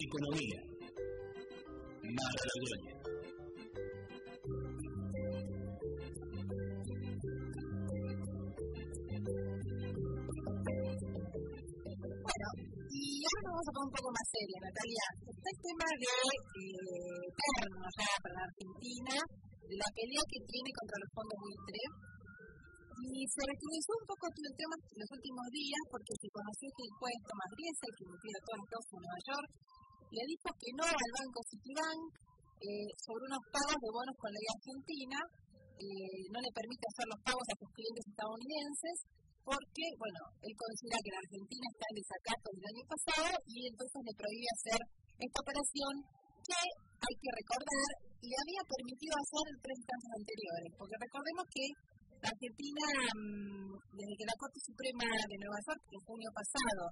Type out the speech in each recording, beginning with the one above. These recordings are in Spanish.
Economía. Mara Logroño. Bueno, y ahora nos vamos a poner un poco más seria, Natalia. Está el tema de eh, Perno, ya para Argentina, la pelea que tiene contra los fondos buitre. Y se recrudezó un poco el tema los últimos días porque se conoció el juez Tomás Griesa, que investiga todos los en Nueva York, le dijo que no al banco Citibank eh, sobre unos pagos de bonos con la ley argentina, eh, no le permite hacer los pagos a sus clientes estadounidenses porque, bueno, él considera que la Argentina está en desacato del año pasado y entonces le prohíbe hacer esta operación que hay que recordar y había permitido hacer en tres casos anteriores, porque recordemos que Argentina, mm, desde que la Corte Suprema de Nueva York, en junio pasado,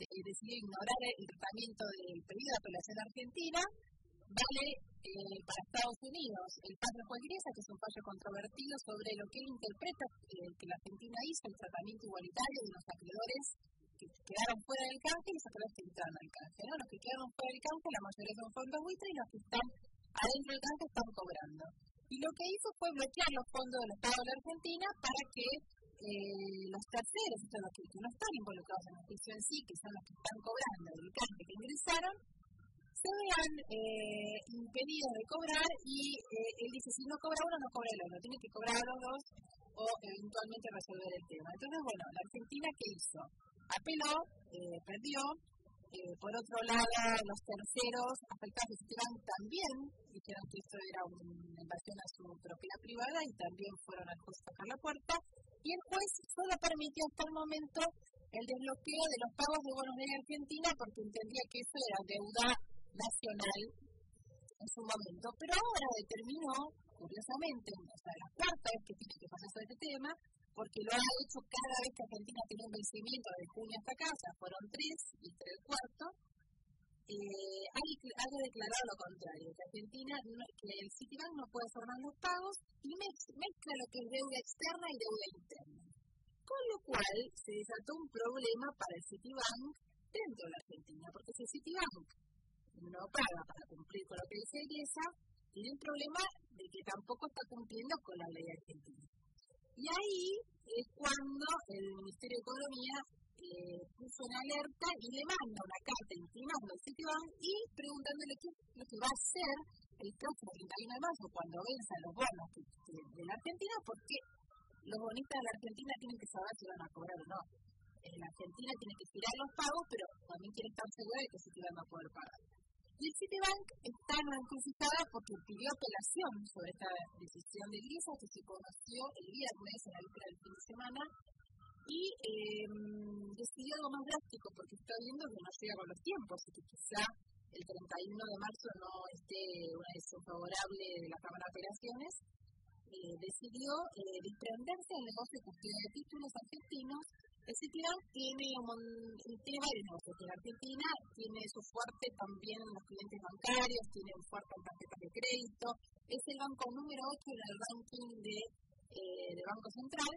decidió ignorar el tratamiento del pedido de apelación argentina, vale eh, para Estados Unidos el fallo juez que es un fallo controvertido sobre lo que él interpreta eh, que la Argentina hizo, el tratamiento igualitario de los acreedores que quedaron fuera del canje y los acreedores que entraron al canje. ¿no? Los que quedaron fuera del canje, la mayoría son fondos buitres y los que están adentro del canje están cobrando. Y lo que hizo fue bloquear los fondos del Estado de Argentina para que eh, los terceros, los que, no están involucrados en el juicio en sí, que son los que están cobrando el canje que ingresaron, se vean eh, impedidos de cobrar y eh, él dice, si no cobra uno, no cobra el otro, tiene que cobrar los dos o eventualmente resolver el tema. Entonces, bueno, la Argentina, ¿qué hizo? Apeló, eh, perdió, por otro lado, los terceros afectados Esteban también dijeron que esto era una invasión a su propiedad privada y también fueron a tocar la puerta. Y el juez solo permitió hasta el momento el desbloqueo de los pagos de bonos de Argentina porque entendía que eso era deuda nacional en su momento. Pero ahora determinó, curiosamente, o sea, la cuarta vez que tiene que pasar sobre este tema, porque lo ha hecho cada vez que Argentina tiene un vencimiento de junio hasta acá, o sea, fueron tres y este el cuarto, eh, ha, declarado lo contrario, que Argentina, que el Citibank no puede formar los pagos y mezcla lo que es deuda externa y deuda interna. Con lo cual se desató un problema para el Citibank dentro de la Argentina, porque si Citibank no paga para cumplir con lo que dice IESA, tiene un problema de que tampoco está cumpliendo con la ley argentina. Y ahí es cuando el Ministerio de Economía puso una alerta y le manda una carta intimando al Citibank y preguntándole qué es lo que va a hacer el próximo 31 de marzo cuando venzan los bonos de, la Argentina, porque los bonistas de la Argentina tienen que saber si van a cobrar o no. En la Argentina tiene que tirar los pagos, pero también quiere estar segura de que Citibank va a poder pagar. Y el Citibank está en porque pidió apelación sobre esta decisión de IESA que se conoció el viernes en la víspera del fin de semana y eh, decidió algo más drástico porque está viendo que no llega con los tiempos y que quizá el 31 de marzo no esté una decisión favorable de la Cámara de Operaciones, eh, decidió eh, desprenderse del negocio de custodia de títulos argentinos el Citibank tiene, varios negocios en Argentina, tiene su fuerte también en los clientes bancarios, tiene un fuerte en tarjetas de crédito, es el banco número 8 en el ranking de, eh, Banco Central.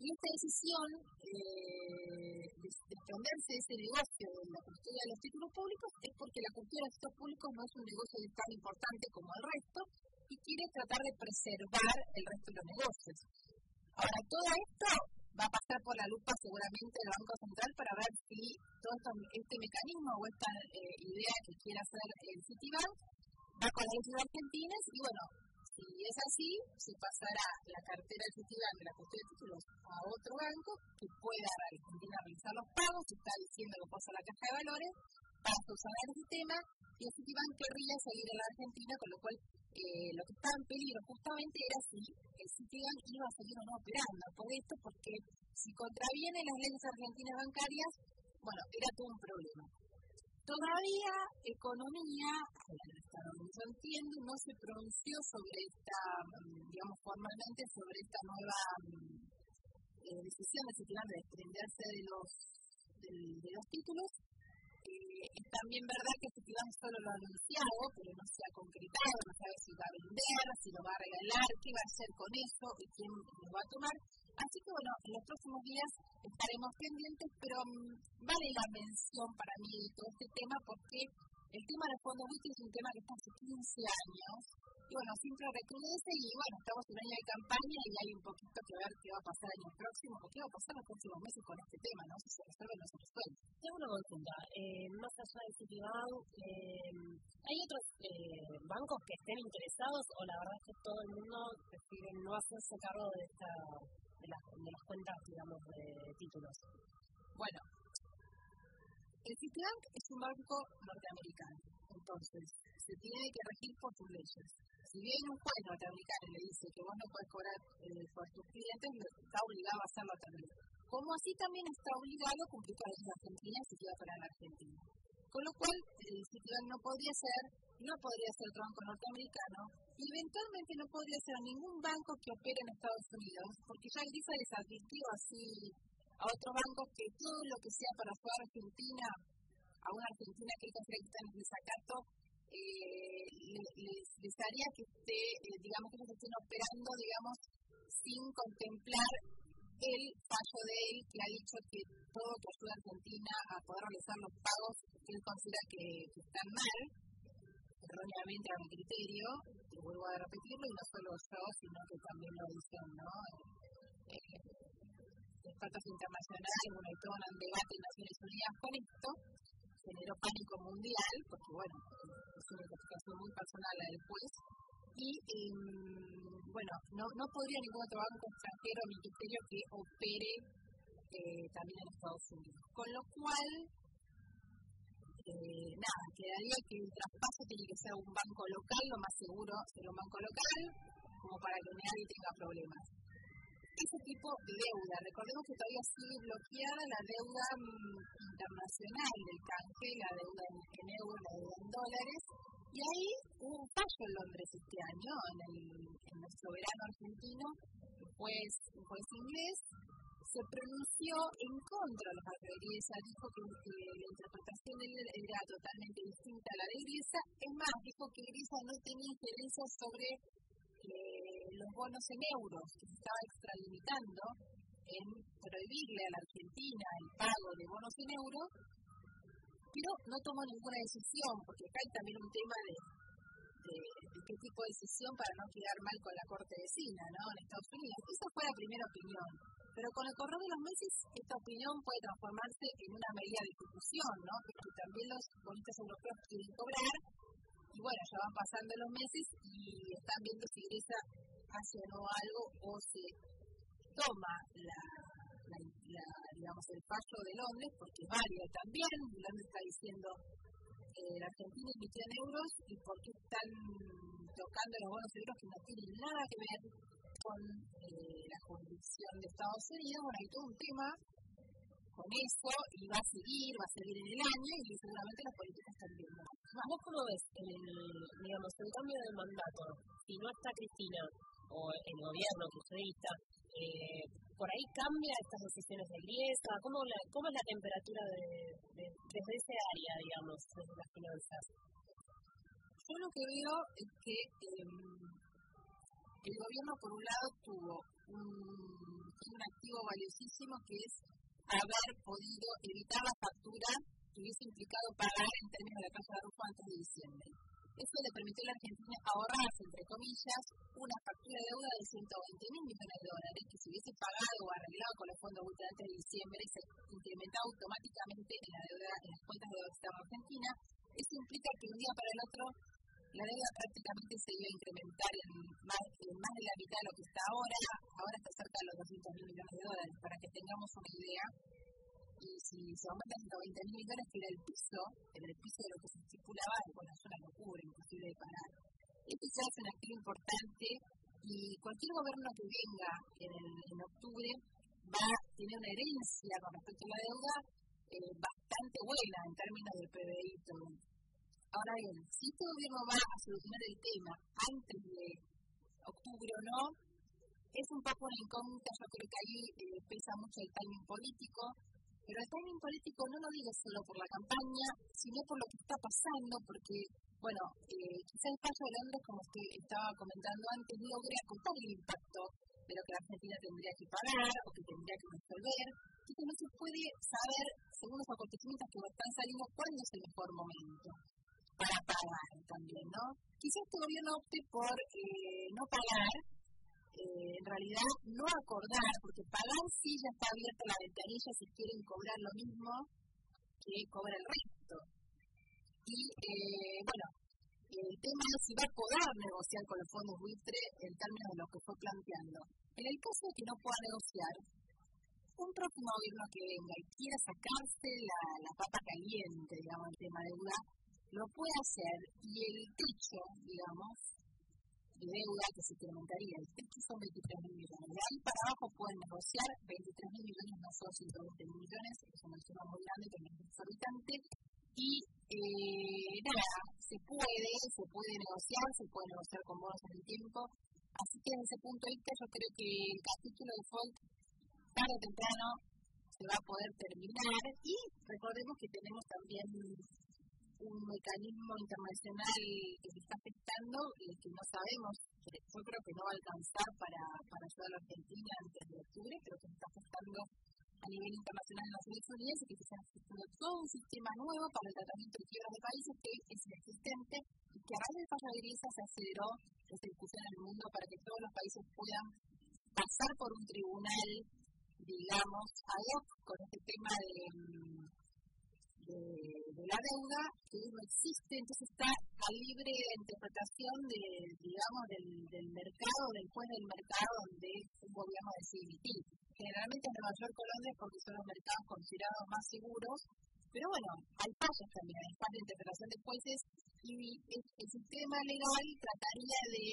Y esta decisión eh, de desprenderse de ese negocio de la custodia de los títulos públicos es porque la custodia de títulos públicos no es un negocio tan importante como el resto y quiere tratar de preservar el resto de los negocios. Ahora, todo esto va a pasar por la lupa seguramente el Banco Central para ver si todo este mecanismo o esta eh, idea que quiere hacer el Citibank va con las leyes argentinas y bueno, si es así, se pasará la cartera del Citibank de la cuestión de títulos a otro banco que pueda a Argentina realizar los pagos, se está diciendo que pasa la caja de valores para subsanar el sistema y el Citibank querría seguir en la Argentina, con lo cual eh, lo que estaba en peligro justamente era si el Citibank iba a seguir o no operando. Por esto, porque si contraviene las leyes argentinas bancarias, bueno, era todo un problema. Todavía economía, yo entiendo, no se pronunció sobre esta, digamos formalmente, sobre esta nueva eh, decisión de Citibank de desprenderse de los, de los títulos, es también verdad que Citibank solo lo ha anunciado, pero no se ha concretado, no sabe si va a vender, si lo va a regalar, qué va a hacer con eso y quién lo va a tomar. Así que bueno, en los próximos días estaremos pendientes, pero um, vale la mención para mí de todo este tema porque el tema del fondo es un tema que está hace 15 años y bueno, siempre recrudece y bueno, estamos en año de campaña y hay un poquito que ver qué va a pasar el año próximo o qué va a pasar los próximos meses con este tema, ¿no? Si se resuelve o no se resuelve. Tengo una consulta. Eh, más allá de Citibank, eh, ¿hay otros eh, bancos que estén interesados o la verdad es que todo el mundo prefiere no hacerse cargo de, esta, de, las, cuentas, digamos, de títulos? Bueno, el Citibank es un banco norteamericano, entonces se tiene que regir por sus leyes. Si bien un juez norteamericano le dice que vos no puedes cobrar eh, por tus clientes, está obligado a hacerlo también. Como así también está obligado a cumplir con las leyes argentinas si quiere operar en Argentina. Con lo cual, el Citibank no podría ser, no podría ser otro banco norteamericano y eventualmente no podría ser ningún banco que opere en Estados Unidos, porque ya Grisa les advirtió así a otros bancos que todo lo que sea para ayudar a Argentina, a una Argentina que está en desacato, eh, les, les, haría que esté, eh, digamos, que ellos estén operando, digamos, sin contemplar el fallo de él que ha dicho que todo que ayuda a Argentina a poder realizar los pagos que él considera que, están mal, erróneamente a mi criterio, y vuelvo a repetirlo, y no solo yo, sino que también lo dicen, ¿no? Eh, expertos internacionales, bueno, hay todo un debate en Naciones Unidas con esto, generó pánico mundial, porque bueno, es una investigación muy personal la del juez, y eh, bueno, no, no podría ningún otro banco extranjero, mi criterio, que opere eh, también en Estados Unidos. Con lo cual, eh, nada, quedaría que el traspaso tiene que ser un banco local, lo más seguro ser un banco local, como para que nadie tenga problemas ese tipo de deuda. Recordemos que todavía sigue bloqueada la deuda mm, internacional del canje, la deuda en, euros, la deuda en dólares. Y ahí hubo un fallo en Londres este año, en, el, en nuestro verano argentino, un juez, un juez inglés se pronunció en contra de los Griesa, dijo que, la interpretación de era totalmente distinta a la de Griesa, es más, dijo que Griesa no tenía injerencia sobre eh, los bonos en euros, que se estaba extralimitando en prohibirle a la Argentina el pago de bonos en euros, pero no tomó ninguna decisión, porque acá hay también un tema de, de, qué tipo de decisión para no quedar mal con la Corte Vecina, ¿no? En Estados Unidos. Esa fue la primera opinión. Pero con el correr de los meses, esta opinión puede transformarse en una medida de ejecución, ¿no? Porque también los bonistas europeos quieren cobrar y bueno, ya van pasando los meses y están viendo si Grisa hace o no algo o se toma la, digamos, el fallo de Londres, porque varia también, Londres está diciendo eh, la Argentina emitió en euros y por qué están tocando los bonos euros que no tienen nada que ver con eh, la jurisdicción de Estados Unidos. Bueno, hay todo un tema con eso y va a seguir, va a seguir en el año y seguramente las políticas también. ¿Vos cómo ves el, digamos, el cambio de mandato? Si no está Cristina o el gobierno kirchnerista, eh, ¿por ahí cambia estas decisiones de Griesa? ¿Cómo, la, ¿Cómo es la temperatura de, de, desde ese área, digamos, desde las finanzas? Yo lo que veo es que eh, el gobierno, por un lado, tuvo un, activo valiosísimo que es haber podido evitar la factura que hubiese implicado pagar en términos de la tasa de Rufo antes de diciembre. Eso le permitió a la Argentina ahorrarse, entre comillas, una factura de deuda de 120 mil millones de dólares que si hubiese pagado o arreglado con los fondos útiles antes de diciembre se incrementaba automáticamente en la deuda en las cuentas de deuda argentina. Eso implica que un día para el otro la deuda prácticamente se iba a incrementar en más, en más de la mitad de lo que está ahora. Ahora está cerca de los 200 mil millones de dólares, para que tengamos una idea. Y si se aumenta a 120 mil millones, que era el piso, en el piso de lo que se estipulaba, bueno, es una locura, imposible de pagar. Esto ya es un activo importante y cualquier gobierno que venga en, en octubre va a tener una herencia con respecto a la deuda eh, bastante buena en términos del PBI Ahora bien, si este gobierno va a solucionar el tema antes de octubre o no, es un poco una incógnita. Yo creo que ahí eh, pesa mucho el timing político. Pero el timing político no lo digo solo por la campaña, sino por lo que está pasando, porque, bueno, eh, quizá el caso de Londres, como usted estaba comentando antes, logra acotar el impacto pero que la Argentina tendría que pagar o que tendría que resolver. Entonces no se puede saber, según los acontecimientos que están saliendo, cuándo es el mejor momento para pagar también, ¿no? Quizás este gobierno opte por eh, no pagar, eh, en realidad no acordar, porque pagar sí ya está abierta la ventanilla si quieren cobrar lo mismo que cobra el resto. Y eh, bueno, el tema es si va a poder negociar con los fondos buitre en términos de lo que fue planteando. En el caso de que no pueda negociar, un próximo gobierno que venga y quiera sacarse la, la papa caliente, digamos, el tema de deuda, lo puede hacer y el techo, digamos, de deuda que se incrementaría, el techo son 23 mil millones. De ahí para abajo pueden negociar 23 mil millones, no son 120 mil millones, es una suma muy grande que es exorbitante. Y eh, nada, se puede, se puede negociar, se puede negociar con bonos en el tiempo. Así que desde ese punto de vista yo creo que el capítulo de Folk, tarde o temprano, se va a poder terminar. Y recordemos que tenemos también un mecanismo internacional que se está afectando y que no sabemos, yo creo que no va a alcanzar para, para ayudar a la Argentina antes de octubre, pero que se está afectando a nivel internacional en Naciones Unidas y que se está afectando todo un sistema nuevo para el tratamiento de quiebras de países que es inexistente y que a raíz del fallo de se aceleró esta discusión en el mundo para que todos los países puedan pasar por un tribunal, digamos, ad hoc con este tema de de, la deuda que no existe, entonces está a libre interpretación de, digamos, del, del mercado, del juez del mercado donde un gobierno decide emitir. Generalmente en Nueva York, Colombia, porque son los mercados considerados más seguros, pero bueno, hay fallos también, hay fallos de interpretación de jueces y el, sistema legal trataría de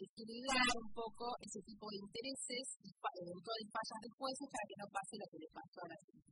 equilibrar un poco ese tipo de intereses y eventuales fallas de jueces para que no pase lo que le pasó a la Argentina.